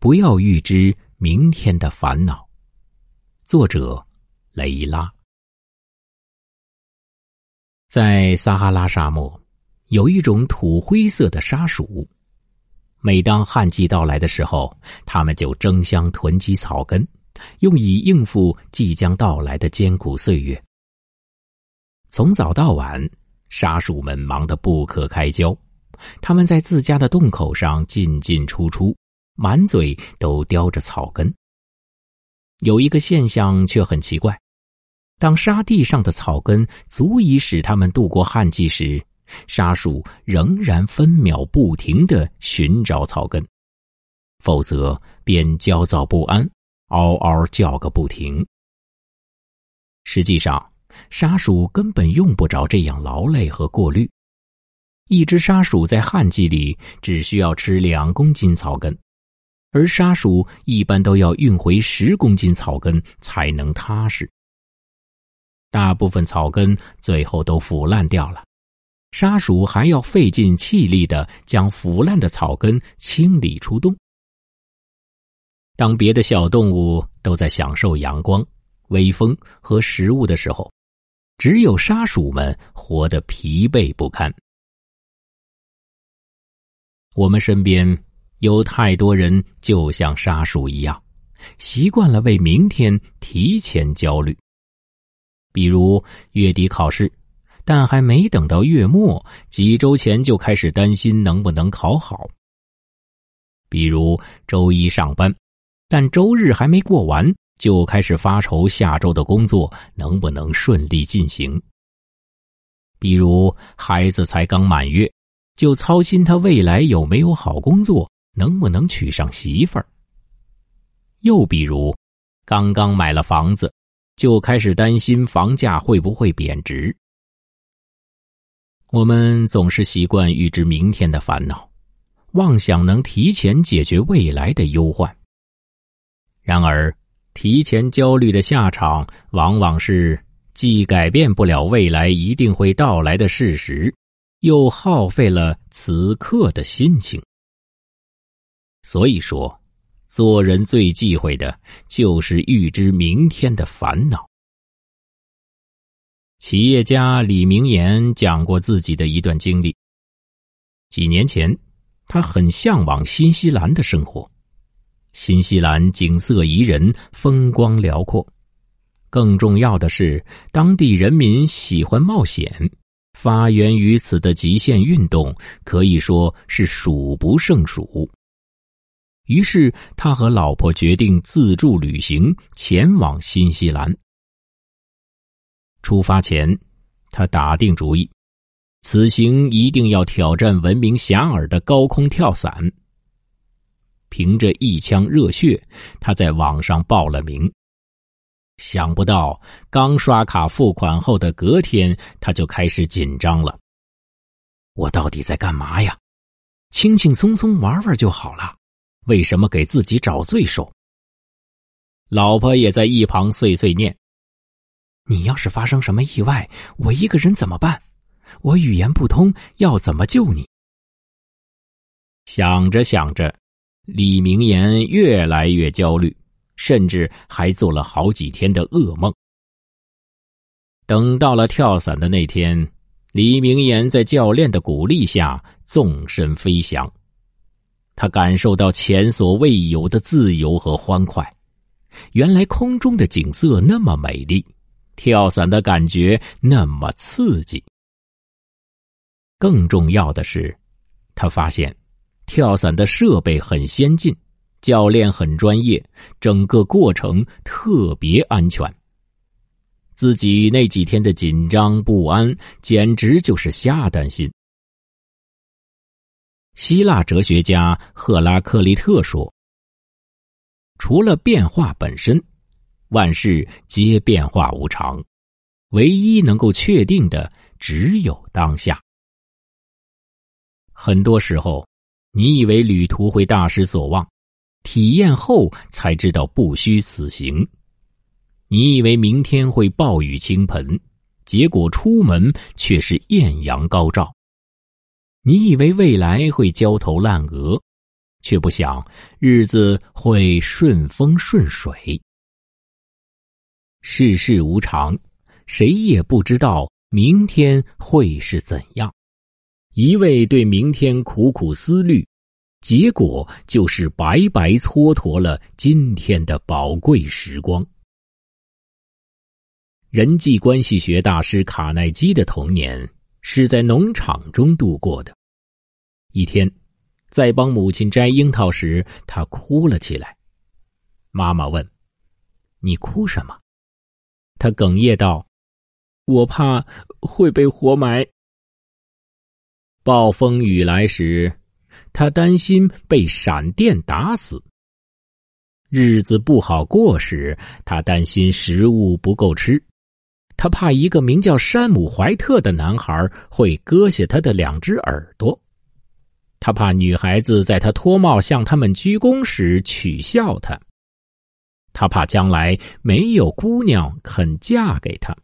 不要预知明天的烦恼。作者：雷拉。在撒哈拉沙漠，有一种土灰色的沙鼠。每当旱季到来的时候，它们就争相囤积草根，用以应付即将到来的艰苦岁月。从早到晚，沙鼠们忙得不可开交。他们在自家的洞口上进进出出，满嘴都叼着草根。有一个现象却很奇怪。当沙地上的草根足以使他们度过旱季时，沙鼠仍然分秒不停的寻找草根，否则便焦躁不安，嗷嗷叫个不停。实际上，沙鼠根本用不着这样劳累和过滤。一只沙鼠在旱季里只需要吃两公斤草根，而沙鼠一般都要运回十公斤草根才能踏实。大部分草根最后都腐烂掉了，沙鼠还要费尽气力的将腐烂的草根清理出洞。当别的小动物都在享受阳光、微风和食物的时候，只有沙鼠们活得疲惫不堪。我们身边有太多人就像沙鼠一样，习惯了为明天提前焦虑。比如月底考试，但还没等到月末，几周前就开始担心能不能考好。比如周一上班，但周日还没过完，就开始发愁下周的工作能不能顺利进行。比如孩子才刚满月，就操心他未来有没有好工作，能不能娶上媳妇儿。又比如，刚刚买了房子。就开始担心房价会不会贬值。我们总是习惯预知明天的烦恼，妄想能提前解决未来的忧患。然而，提前焦虑的下场往往是既改变不了未来一定会到来的事实，又耗费了此刻的心情。所以说。做人最忌讳的就是预知明天的烦恼。企业家李明言讲过自己的一段经历。几年前，他很向往新西兰的生活。新西兰景色宜人，风光辽阔，更重要的是，当地人民喜欢冒险，发源于此的极限运动可以说是数不胜数。于是，他和老婆决定自助旅行前往新西兰。出发前，他打定主意，此行一定要挑战闻名遐迩的高空跳伞。凭着一腔热血，他在网上报了名。想不到，刚刷卡付款后的隔天，他就开始紧张了。我到底在干嘛呀？轻轻松松玩玩就好了。为什么给自己找罪受？老婆也在一旁碎碎念：“你要是发生什么意外，我一个人怎么办？我语言不通，要怎么救你？”想着想着，李明言越来越焦虑，甚至还做了好几天的噩梦。等到了跳伞的那天，李明言在教练的鼓励下纵身飞翔。他感受到前所未有的自由和欢快，原来空中的景色那么美丽，跳伞的感觉那么刺激。更重要的是，他发现跳伞的设备很先进，教练很专业，整个过程特别安全。自己那几天的紧张不安，简直就是瞎担心。希腊哲学家赫拉克利特说：“除了变化本身，万事皆变化无常，唯一能够确定的只有当下。很多时候，你以为旅途会大失所望，体验后才知道不虚此行；你以为明天会暴雨倾盆，结果出门却是艳阳高照。”你以为未来会焦头烂额，却不想日子会顺风顺水。世事无常，谁也不知道明天会是怎样。一味对明天苦苦思虑，结果就是白白蹉跎了今天的宝贵时光。人际关系学大师卡耐基的童年是在农场中度过的。一天，在帮母亲摘樱桃时，他哭了起来。妈妈问：“你哭什么？”他哽咽道：“我怕会被活埋。”暴风雨来时，他担心被闪电打死；日子不好过时，他担心食物不够吃。他怕一个名叫山姆·怀特的男孩会割下他的两只耳朵。他怕女孩子在他脱帽向他们鞠躬时取笑他。他怕将来没有姑娘肯嫁给他。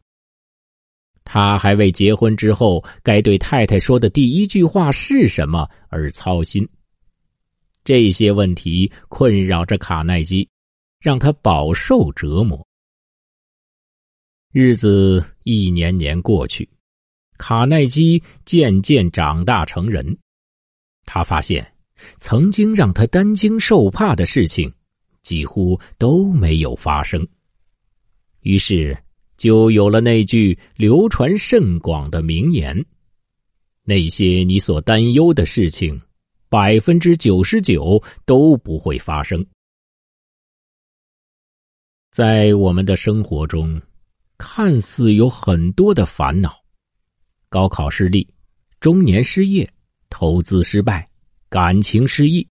他还为结婚之后该对太太说的第一句话是什么而操心。这些问题困扰着卡耐基，让他饱受折磨。日子一年年过去，卡耐基渐渐长大成人。他发现，曾经让他担惊受怕的事情，几乎都没有发生。于是。就有了那句流传甚广的名言：“那些你所担忧的事情，百分之九十九都不会发生。”在我们的生活中，看似有很多的烦恼：高考失利、中年失业、投资失败、感情失意。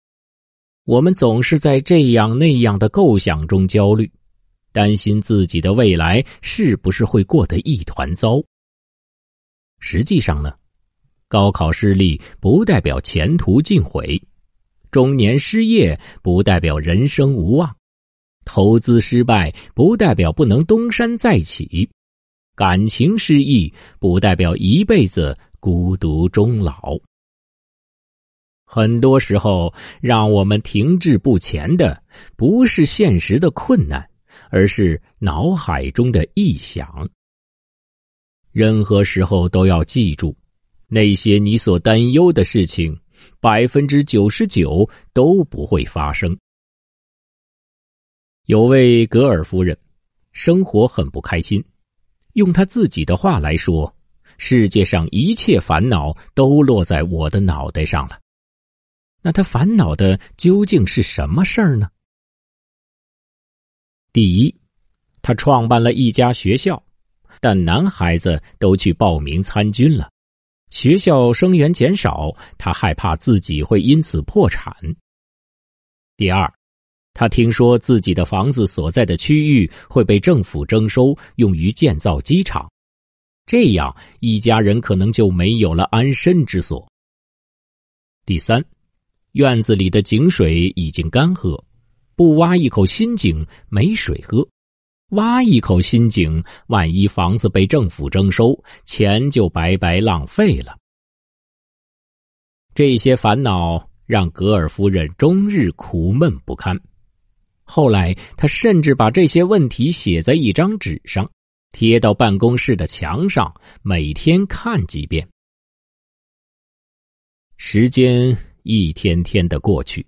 我们总是在这样那样的构想中焦虑。担心自己的未来是不是会过得一团糟？实际上呢，高考失利不代表前途尽毁，中年失业不代表人生无望，投资失败不代表不能东山再起，感情失意不代表一辈子孤独终老。很多时候，让我们停滞不前的不是现实的困难。而是脑海中的臆想。任何时候都要记住，那些你所担忧的事情，百分之九十九都不会发生。有位格尔夫人，生活很不开心。用她自己的话来说：“世界上一切烦恼都落在我的脑袋上了。”那她烦恼的究竟是什么事儿呢？第一，他创办了一家学校，但男孩子都去报名参军了，学校生源减少，他害怕自己会因此破产。第二，他听说自己的房子所在的区域会被政府征收用于建造机场，这样一家人可能就没有了安身之所。第三，院子里的井水已经干涸。不挖一口新井没水喝，挖一口新井，万一房子被政府征收，钱就白白浪费了。这些烦恼让格尔夫人终日苦闷不堪。后来，他甚至把这些问题写在一张纸上，贴到办公室的墙上，每天看几遍。时间一天天的过去，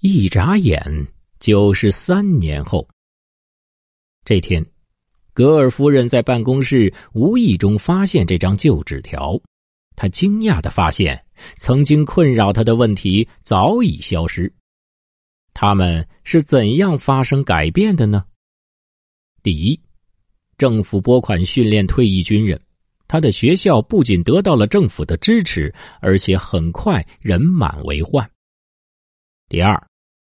一眨眼。就是三年后，这天，格尔夫人在办公室无意中发现这张旧纸条，她惊讶的发现，曾经困扰她的问题早已消失。他们是怎样发生改变的呢？第一，政府拨款训练退役军人，他的学校不仅得到了政府的支持，而且很快人满为患。第二。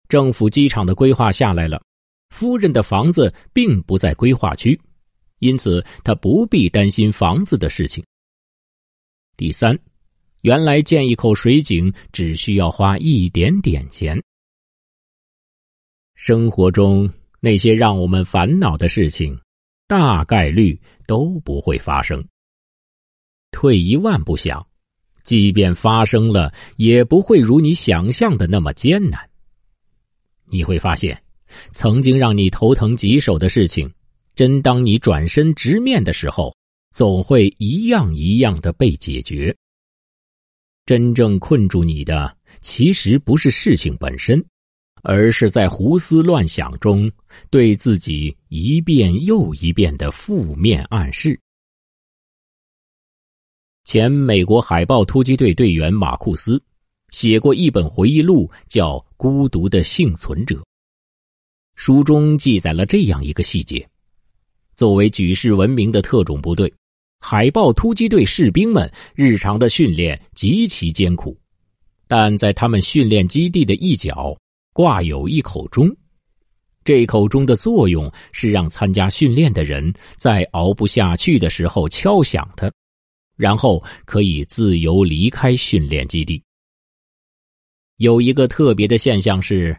政府机场的规划下来了，夫人的房子并不在规划区，因此他不必担心房子的事情。第三，原来建一口水井只需要花一点点钱。生活中那些让我们烦恼的事情，大概率都不会发生。退一万步想，即便发生了，也不会如你想象的那么艰难。你会发现，曾经让你头疼棘手的事情，真当你转身直面的时候，总会一样一样的被解决。真正困住你的，其实不是事情本身，而是在胡思乱想中对自己一遍又一遍的负面暗示。前美国海豹突击队队员马库斯写过一本回忆录，叫《孤独的幸存者》。书中记载了这样一个细节：作为举世闻名的特种部队。海豹突击队士兵们日常的训练极其艰苦，但在他们训练基地的一角挂有一口钟，这口钟的作用是让参加训练的人在熬不下去的时候敲响它，然后可以自由离开训练基地。有一个特别的现象是，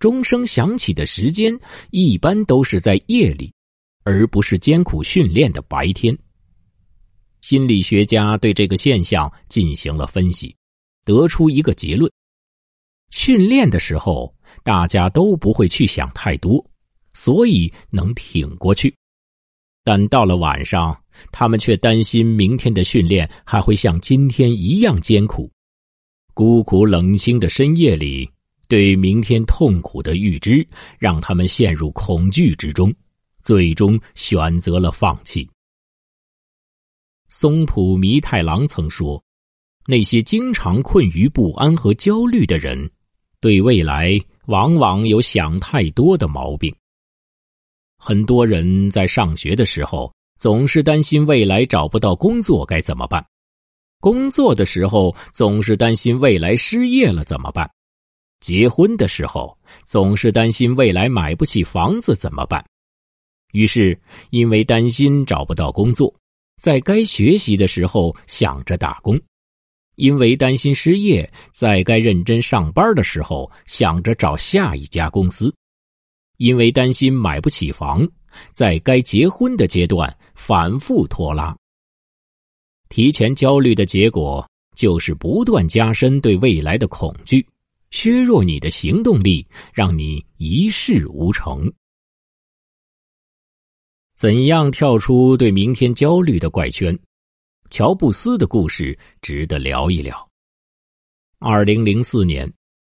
钟声响起的时间一般都是在夜里，而不是艰苦训练的白天。心理学家对这个现象进行了分析，得出一个结论：训练的时候大家都不会去想太多，所以能挺过去；但到了晚上，他们却担心明天的训练还会像今天一样艰苦。孤苦冷清的深夜里，对明天痛苦的预知让他们陷入恐惧之中，最终选择了放弃。松浦弥太郎曾说：“那些经常困于不安和焦虑的人，对未来往往有想太多的毛病。很多人在上学的时候，总是担心未来找不到工作该怎么办；工作的时候，总是担心未来失业了怎么办；结婚的时候，总是担心未来买不起房子怎么办。于是，因为担心找不到工作。”在该学习的时候想着打工，因为担心失业；在该认真上班的时候想着找下一家公司，因为担心买不起房；在该结婚的阶段反复拖拉。提前焦虑的结果就是不断加深对未来的恐惧，削弱你的行动力，让你一事无成。怎样跳出对明天焦虑的怪圈？乔布斯的故事值得聊一聊。二零零四年，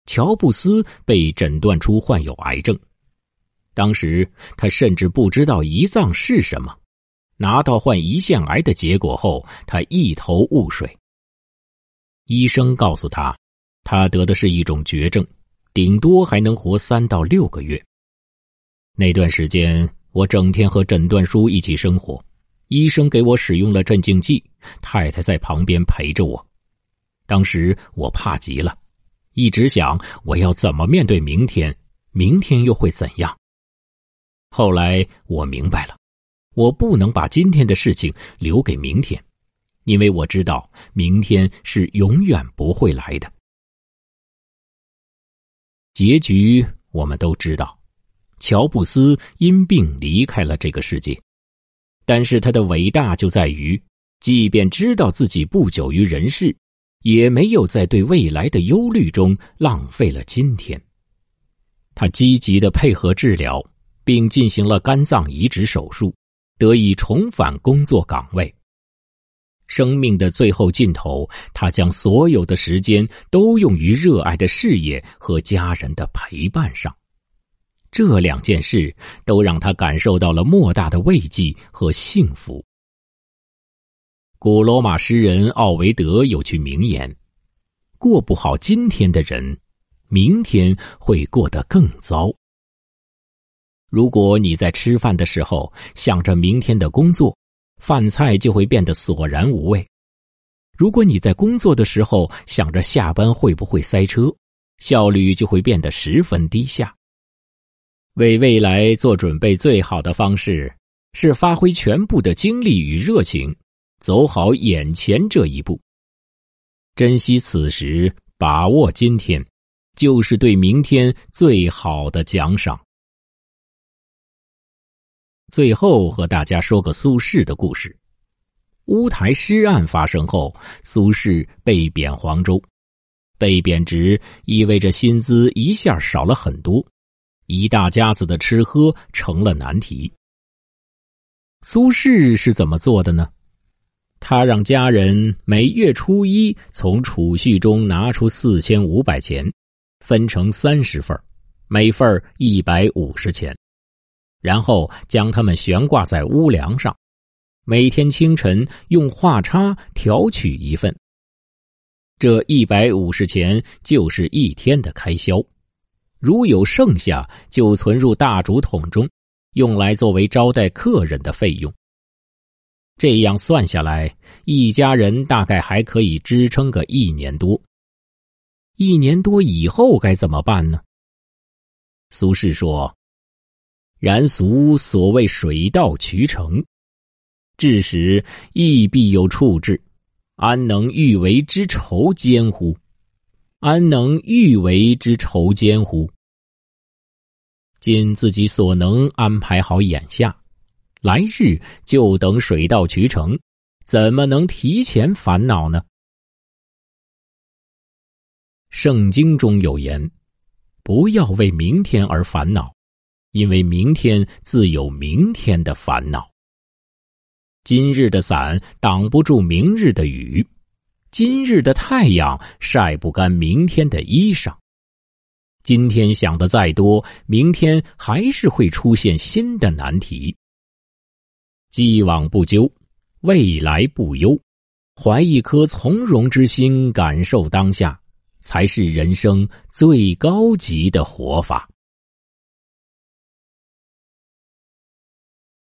乔布斯被诊断出患有癌症，当时他甚至不知道胰脏是什么。拿到患胰腺癌的结果后，他一头雾水。医生告诉他，他得的是一种绝症，顶多还能活三到六个月。那段时间。我整天和诊断书一起生活，医生给我使用了镇静剂，太太在旁边陪着我。当时我怕极了，一直想我要怎么面对明天，明天又会怎样。后来我明白了，我不能把今天的事情留给明天，因为我知道明天是永远不会来的。结局我们都知道。乔布斯因病离开了这个世界，但是他的伟大就在于，即便知道自己不久于人世，也没有在对未来的忧虑中浪费了今天。他积极的配合治疗，并进行了肝脏移植手术，得以重返工作岗位。生命的最后尽头，他将所有的时间都用于热爱的事业和家人的陪伴上。这两件事都让他感受到了莫大的慰藉和幸福。古罗马诗人奥维德有句名言：“过不好今天的人，明天会过得更糟。”如果你在吃饭的时候想着明天的工作，饭菜就会变得索然无味；如果你在工作的时候想着下班会不会塞车，效率就会变得十分低下。为未来做准备，最好的方式是发挥全部的精力与热情，走好眼前这一步。珍惜此时，把握今天，就是对明天最好的奖赏。最后和大家说个苏轼的故事：乌台诗案发生后，苏轼被贬黄州。被贬职意味着薪资一下少了很多，一大家子的吃喝成了难题。苏轼是怎么做的呢？他让家人每月初一从储蓄中拿出四千五百钱，分成三十份每份一百五十钱，然后将它们悬挂在屋梁上，每天清晨用画叉挑取一份。这一百五十钱就是一天的开销，如有剩下，就存入大竹筒中，用来作为招待客人的费用。这样算下来，一家人大概还可以支撑个一年多。一年多以后该怎么办呢？苏轼说：“然俗所谓水到渠成，至时亦必有处置。”安能欲为之愁艰乎？安能欲为之愁艰乎？尽自己所能安排好眼下，来日就等水到渠成，怎么能提前烦恼呢？圣经中有言：“不要为明天而烦恼，因为明天自有明天的烦恼。”今日的伞挡不住明日的雨，今日的太阳晒不干明天的衣裳。今天想的再多，明天还是会出现新的难题。既往不咎，未来不忧，怀一颗从容之心，感受当下，才是人生最高级的活法。